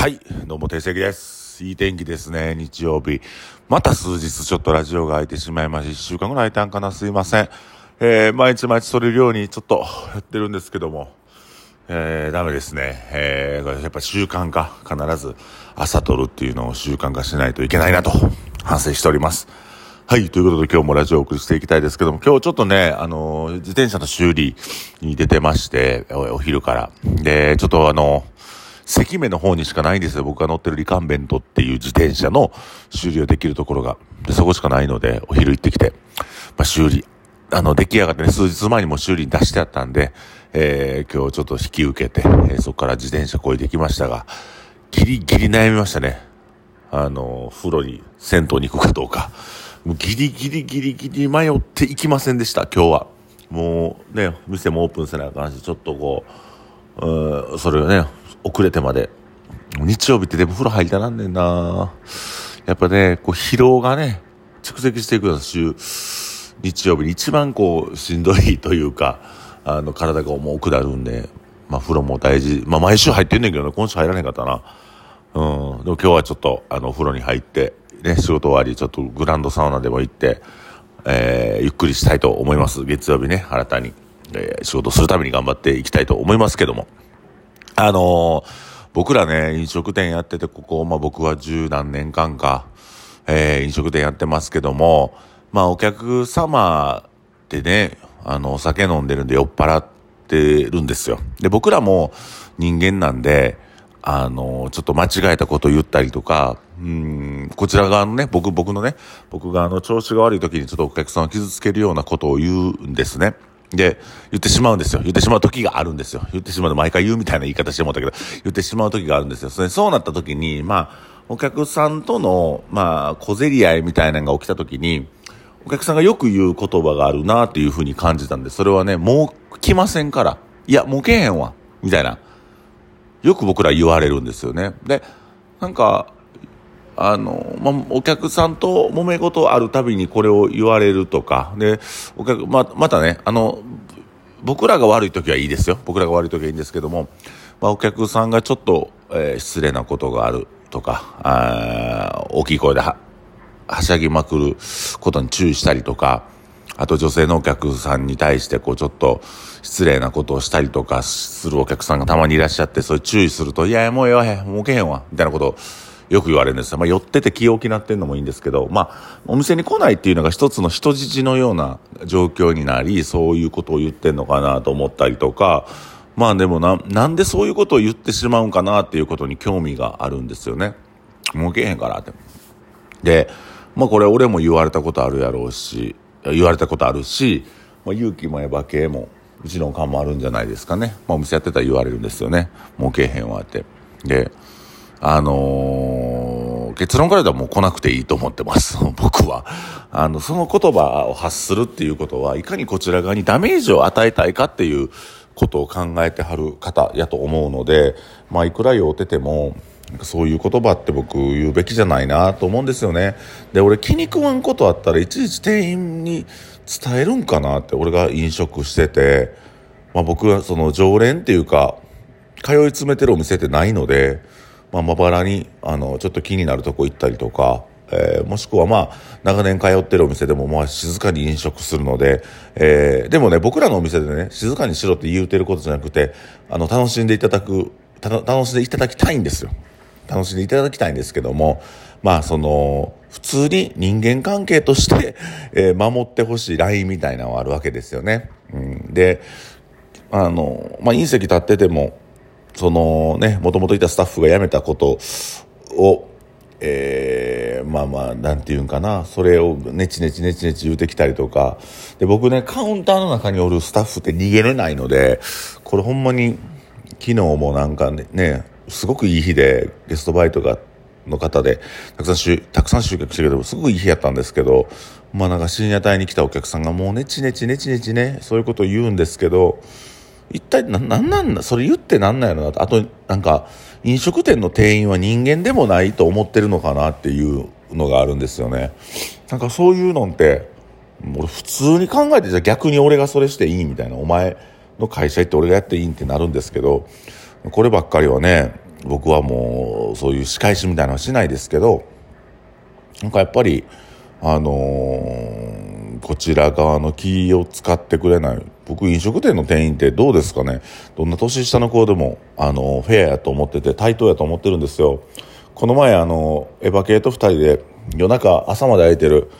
はい、どうも、定石です。いい天気ですね、日曜日。また数日ちょっとラジオが空いてしまいまして、一週間ぐらい空いたんかな、すいません。えー、毎日毎日撮れるようにちょっとやってるんですけども、えー、ダメですね。えー、やっぱ習慣化、必ず朝撮るっていうのを習慣化しないといけないなと反省しております。はい。ということで今日もラジオをお送りしていきたいですけども、今日ちょっとね、あのー、自転車の修理に出てまして、おお昼から。で、ちょっとあの関目の方にしかないんですよ。僕が乗ってるリカンベントっていう自転車の修理をできるところが。で、そこしかないので、お昼行ってきて、まあ、修理、あの、出来上がってね、数日前にも修理に出してあったんで、えー、今日ちょっと引き受けて、えーそこから自転車こいできましたが、ギリギリ悩みましたね。あの、風呂に、銭湯に行くかどうか。もうギリギリギリギリ迷っていきませんでした、今日は。もうね、店もオープンせなあかんし、ちょっとこう、うーそれをね、遅れてまで。日曜日ってでも風呂入りたなんねんなやっぱね、こう疲労がね、蓄積していくような週、日曜日に一番こう、しんどいというか、あの、体が重くなるんで、まあ風呂も大事。まあ毎週入ってんねんけどね、今週入らへんかったな。うん。でも今日はちょっと、あの、風呂に入って、ね、仕事終わり、ちょっとグランドサウナでも行って、えー、ゆっくりしたいと思います。月曜日ね、新たに、えー仕事するために頑張っていきたいと思いますけども。あのー僕らね、飲食店やってて、ここ、まあ僕は十何年間か、えー飲食店やってますけども、まあお客様ってね、あの、お酒飲んでるんで酔っ払ってるんですよ。で、僕らも人間なんで、あの、ちょっと間違えたこと言ったりとか、うん、こちら側のね、僕、僕のね、僕があの、調子が悪い時にちょっとお客さんを傷つけるようなことを言うんですね。で、言ってしまうんですよ。言ってしまう時があるんですよ。言ってしまうと毎回言うみたいな言い方してもらったけど、言ってしまう時があるんですよ。それそうなった時に、まあ、お客さんとの、まあ、小競り合いみたいなのが起きた時に、お客さんがよく言う言葉があるなっていうふうに感じたんで、それはね、もう来ませんから。いや、もう来へんわ。みたいな。よく僕ら言われるんですよね。で、なんか、あの、まあ、お客さんと揉め事あるたびにこれを言われるとか、で、お客、ま、またね、あの、僕らが悪い時はいいですよ。僕らが悪い時はいいんですけども、まあ、お客さんがちょっと、えー失礼なことがあるとか、あ大きい声では、はしゃぎまくることに注意したりとか、あと女性のお客さんに対してこうちょっと失礼なことをしたりとかするお客さんがたまにいらっしゃって、それ注意すると、いやもうええわへん、もうけへんわ、みたいなことをよく言われるんですよ。まあ寄ってて気を気なってんのもいいんですけど、まあお店に来ないっていうのが一つの人質のような状況になり、そういうことを言ってんのかなと思ったりとか、まあでもな、なんでそういうことを言ってしまうんかなっていうことに興味があるんですよね。もうけへんからって。で、まあこれ俺も言われたことあるやろうし、言われたことあるし、まあ勇気もエヴァ系も、うちのおかんもあるんじゃないですかね。まあお店やってたら言われるんですよね。もうけへんわって。で、あのー結論から言うともう来なくていいと思ってます。僕は。あの、その言葉を発するっていうことは、いかにこちら側にダメージを与えたいかっていうことを考えてはる方やと思うので、まあいくら酔うてても、そういう言葉って僕言うべきじゃないなと思うんですよね。で、俺気に食わんことあったらいちいち店員に伝えるんかなって、俺が飲食してて、まあ僕はその常連っていうか、通い詰めてるお店ってないので、まあ、まばらに、あの、ちょっと気になるとこ行ったりとか、えーもしくはまあ、長年通ってるお店でもまあ、静かに飲食するので、えーでもね、僕らのお店でね、静かにしろって言うてることじゃなくて、あの、楽しんでいただく、た楽しんでいただきたいんですよ。楽しんでいただきたいんですけども、まあ、その、普通に人間関係として、えー守ってほしいラインみたいなのはあるわけですよね。うん、で、あの、まあ、隕石立ってても、そのね、もともといたスタッフが辞めたことを、えーまあまあ、なんていうんかな、それをネチネチネチネチ言うてきたりとか、で、僕ね、カウンターの中におるスタッフって逃げれないので、これほんまに、昨日もなんかね、ねすごくいい日で、ゲストバイトが、の方で、たくさん集、たくさん集客してるけど、すごくいい日やったんですけど、まあなんか深夜帯に来たお客さんがもうネチネチネチネチね、そういうことを言うんですけど、一体な、なんなんだ？それ言ってなんなんやろなと。あと、なんか、飲食店の店員は人間でもないと思ってるのかなっていうのがあるんですよね。なんかそういうのって、俺普通に考えてじゃあ逆に俺がそれしていいみたいな、お前の会社行って俺がやっていいってなるんですけど、こればっかりはね、僕はもうそういう仕返しみたいなのはしないですけどなんかやっぱりあのー、こちら側の気を使ってくれない。僕飲食店の店員ってどうですかね？どんな年下の子でもあのフェアやと思ってて対等やと思ってるんですよ。この前あのエヴァ系と2人で夜中朝まで空いてる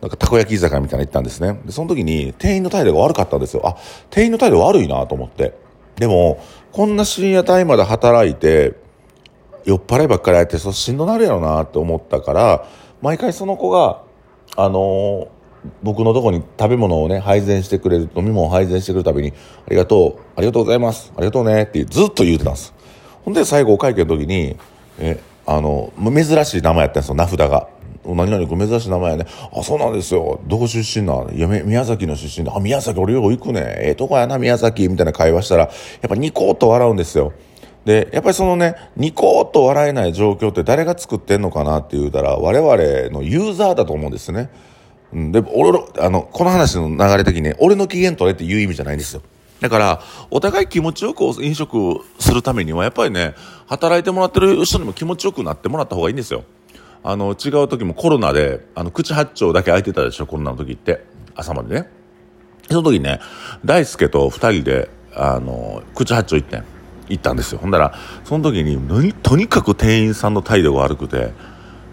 なんかたこ焼き居酒屋みたいなの行ったんですね。でその時に店員の態度が悪かったんですよ。あ店員の態度悪いなと思って。でもこんな深夜帯まで働いて酔っ払いばっかりやってそうしんどなるやろなって思ったから毎回その子があの僕のとこに食べ物をね配膳してくれる飲み物を配膳してくれるたびに「ありがとうありがとうございます。ありがとうね」ってずっと言うてたんです。ほんで最後会計の時にえあの珍しい名前やったんですよ名札が「何々珍しい名前やね。あそうなんですよ。どこ出身なん？いや宮崎の出身であ宮崎俺よう行くね。ええとこやな宮崎」みたいな会話したらやっぱニコッと笑うんですよ。でやっぱりそのねニコッと笑えない状況って誰が作ってんのかなって言うたら我々のユーザーだと思うんですね。うん、で、俺の、あの、この話の流れ的に、ね、俺の機嫌取れっていう意味じゃないんですよ。だから、お互い気持ちよく飲食するためには、やっぱりね、働いてもらってる人にも気持ちよくなってもらった方がいいんですよ。あの、違う時もコロナで、あの、口八丁だけ開いてたでしょ、コロナの時って。朝までね。その時ね、大輔と二人で、あの、口八丁行って。行ったんですよ。ほんだら、その時に、とにかく店員さんの態度が悪くて、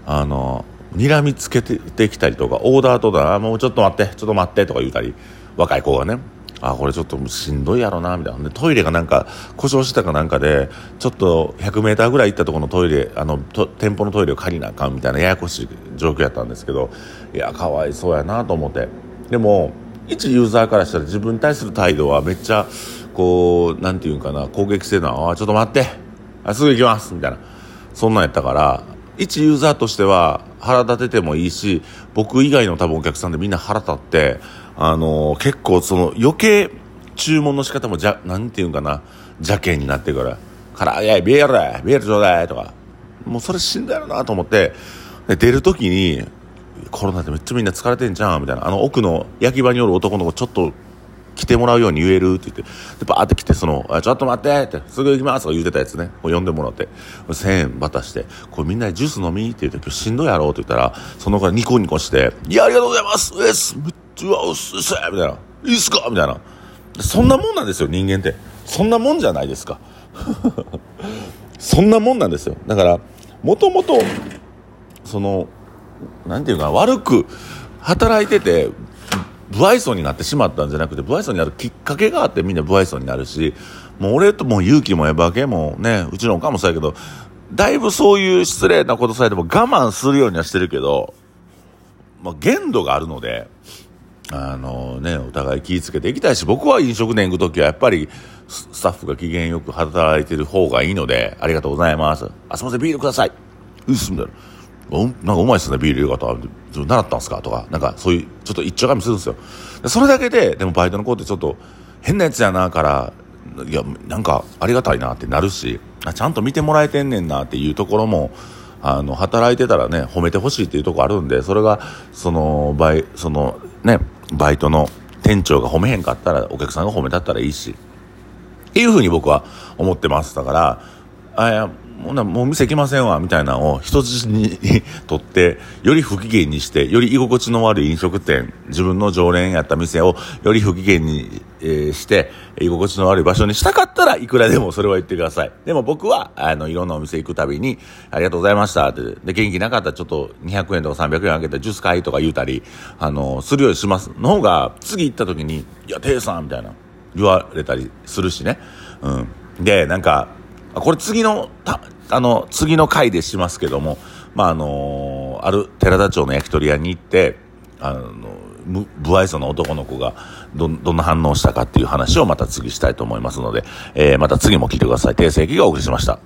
あの、睨みつけてきたりとかオーダーとかもうちょっと待ってちょっと待ってとか言うたり若い子がねあこれちょっとしんどいやろなみたいな。トイレがなんか故障してたかなんかでちょっと 100m ぐらい行ったところのトイレあの店舗のトイレを借りなあかんみたいなややこしい状況やったんですけどいやかわいそうやなと思って。でも一ユーザーからしたら自分に対する態度はめっちゃこうなんていうかな攻撃性のあちょっと待ってあすぐ行きますみたいな。そんなんやったから一ユーザーとしては腹立ててもいいし僕以外の多分お客さんでみんな腹立ってあのー、結構その余計注文の仕方もじゃなんていうかな邪険になってくる。から「からいやビールビールちょうだい」とか。もうそれ死んだよなと思ってで出る時にコロナでめっちゃみんな疲れてんじゃんみたいな。あの奥の焼き場におる男の子ちょっと来てもらうように言えるって言って、で、バーって来て、その、ちょっと待ってって、すぐ行きますとか言うてたやつね、こう呼んでもらって、1000円渡して、これみんなでジュース飲みって言って、今日しんどいやろって言ったら、その子がニコニコして、いや、ありがとうございますえすめっちゃ、うっすみたいな。いいっすか？みたいな。そんなもんなんですよ、人間って。そんなもんじゃないですか。そんなもんなんですよ。だから、もともと、その、なんていうか、悪く働いてて、不愛想になってしまったんじゃなくて不愛想になるきっかけがあってみんな不愛想になるしもう俺とも勇気もエヴァ系もねうちのおかもそうやけどだいぶそういう失礼なことさえても我慢するようにはしてるけど、まあ、限度があるのであのねお互い気ぃつけていきたいし僕は飲食店行く時はやっぱりスタッフが機嫌よく働いてる方がいいのでありがとうございます。あすいませんビールください。うっすみたいななんかうまいっすねビール入れ方習ったんすか？とかなんかそういうちょっと一丁紙するんですよ。それだけででもバイトの子ってちょっと変なやつやなからいやなんかありがたいなってなるしちゃんと見てもらえてんねんなっていうところもあの働いてたらね褒めてほしいっていうところあるんでそれがそのバイそのねバイトの店長が褒めへんかったらお客さんが褒めたったらいいし。っていうふうに僕は思ってますだからあやほなもう店行きませんわみたいなのを人質にとってより不機嫌にしてより居心地の悪い飲食店自分の常連やった店をより不機嫌に、えー、して居心地の悪い場所にしたかったらいくらでもそれは言ってください。でも僕はあのいろんなお店行くたびにありがとうございましたって。で元気なかったらちょっと200円とか300円あげたジュース買いとか言うたりあのするようにします。の方が次行った時に「いやテイさん」みたいな言われたりするしね。うん。でなんかこれ次の、たあの、次の回でしますけども、まあ、あのある寺田町の焼き鳥屋に行って、あの、不愛想な男の子がど、どんな反応したかっていう話をまた次したいと思いますので、えー、また次も聞いてください。訂正記がお送りしました。